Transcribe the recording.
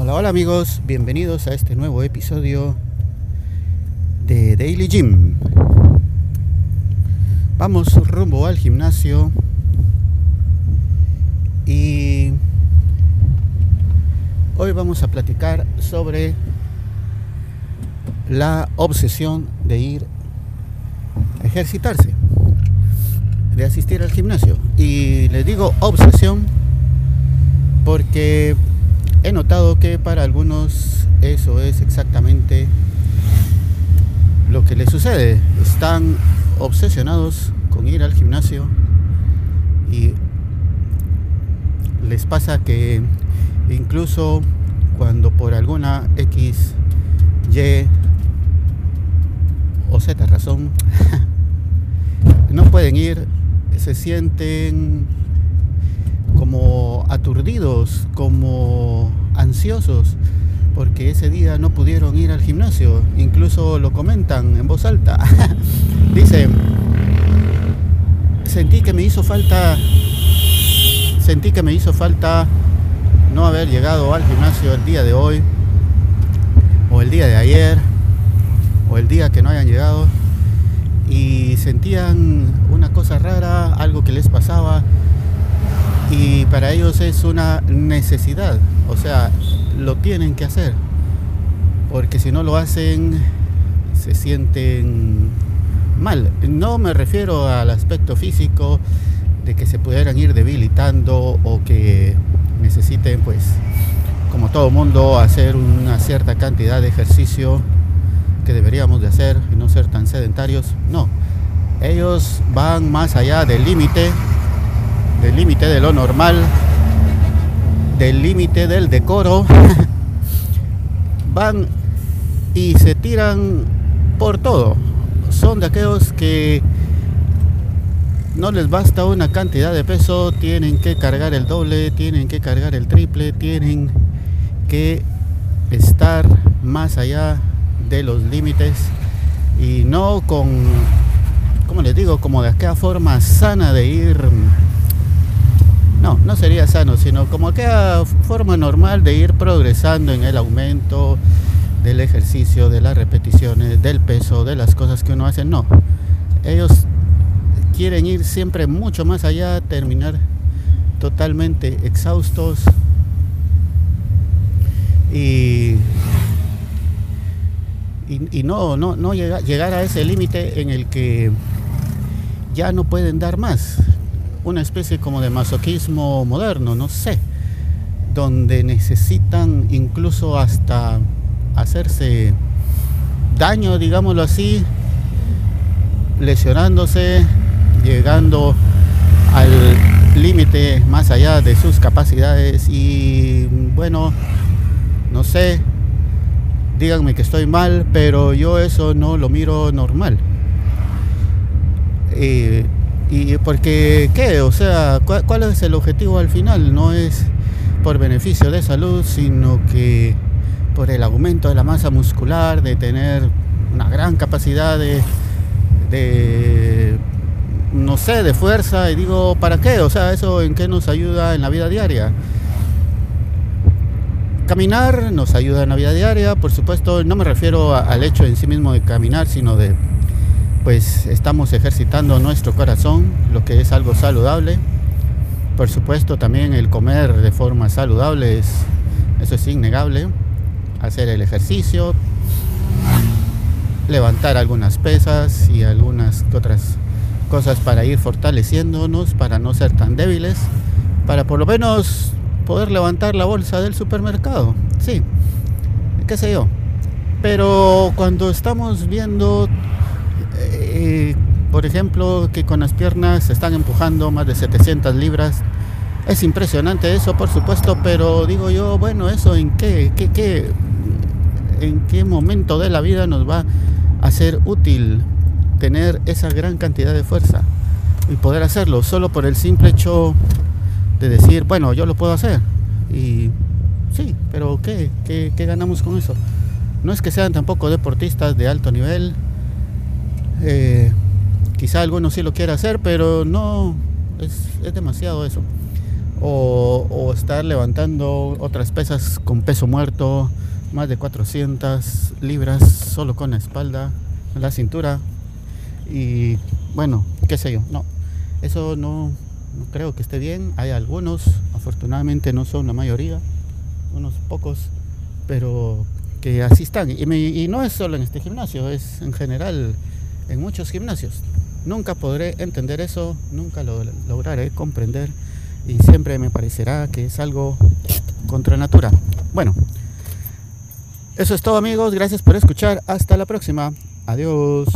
Hola amigos, bienvenidos a este nuevo episodio de Daily Gym. Vamos rumbo al gimnasio y hoy vamos a platicar sobre la obsesión de ir a ejercitarse, de asistir al gimnasio. Y les digo obsesión porque he notado que para algunos eso es exactamente lo que les sucede. Están obsesionados con ir al gimnasio y les pasa que incluso cuando por alguna X, Y o Z razón no pueden ir, se sienten como aturdidos, como ansiosos, porque ese día no pudieron ir al gimnasio. Incluso lo comentan en voz alta. Dice, sentí que me hizo falta, sentí que me hizo falta no haber llegado al gimnasio el día de hoy, o el día de ayer, o el día que no hayan llegado. Y sentían una cosa rara, algo que les pasaba, y para ellos es una necesidad, o sea, lo tienen que hacer, porque si no lo hacen se sienten mal. No me refiero al aspecto físico de que se pudieran ir debilitando o que necesiten, pues, como todo mundo, hacer una cierta cantidad de ejercicio que deberíamos de hacer y no ser tan sedentarios. No, ellos van más allá del límite del límite de lo normal, del límite del decoro, van y se tiran por todo. Son de aquellos que no les basta una cantidad de peso, tienen que cargar el doble, tienen que cargar el triple, tienen que estar más allá de los límites y no con, como les digo, como de aquella forma sana de ir no, no sería sano, sino como aquella forma normal de ir progresando en el aumento del ejercicio, de las repeticiones, del peso, de las cosas que uno hace. No, ellos quieren ir siempre mucho más allá, terminar totalmente exhaustos y, y, no, no, no llegar a ese límite en el que ya no pueden dar más una especie como de masoquismo moderno, no sé, donde necesitan incluso hasta hacerse daño, digámoslo así, lesionándose, llegando al límite más allá de sus capacidades y bueno, no sé, díganme que estoy mal, pero yo eso no lo miro normal. Eh, y porque, ¿qué? O sea, ¿cuál, es el objetivo al final? No es por beneficio de salud, sino que por el aumento de la masa muscular, de tener una gran capacidad de no sé, de fuerza. Y digo, ¿para qué? O sea, ¿eso en qué nos ayuda en la vida diaria? Caminar nos ayuda en la vida diaria, por supuesto, no me refiero al hecho en sí mismo de caminar, sino de pues estamos ejercitando nuestro corazón, lo que es algo saludable. Por supuesto también el comer de forma saludable es, eso es innegable. Hacer el ejercicio, levantar algunas pesas y algunas otras cosas para ir fortaleciéndonos, para no ser tan débiles, para por lo menos poder levantar la bolsa del supermercado. Sí, qué sé yo. Pero cuando estamos viendo por ejemplo, que con las piernas se están empujando más de 700 libras. Es impresionante eso, por supuesto, pero digo yo, bueno, eso en qué, qué, qué, en qué momento de la vida nos va a ser útil tener esa gran cantidad de fuerza y poder hacerlo solo por el simple hecho de decir, bueno, yo lo puedo hacer. Y sí, pero ¿qué? ¿Qué, ganamos con eso? No es que sean tampoco deportistas de alto nivel, eh, quizá alguno sí lo quiera hacer, pero no, es, demasiado eso. o, estar levantando otras pesas con peso muerto, más de 400 libras solo con la espalda, la cintura y bueno, qué sé yo, no, eso no, creo que esté bien. Hay algunos, afortunadamente no son la mayoría, unos pocos, pero que así están. Y no es solo en este gimnasio, es en general en muchos gimnasios. Nunca podré entender eso, nunca lo lograré comprender y siempre me parecerá que es algo contra natura. Bueno, eso es todo amigos, gracias por escuchar, hasta la próxima, adiós.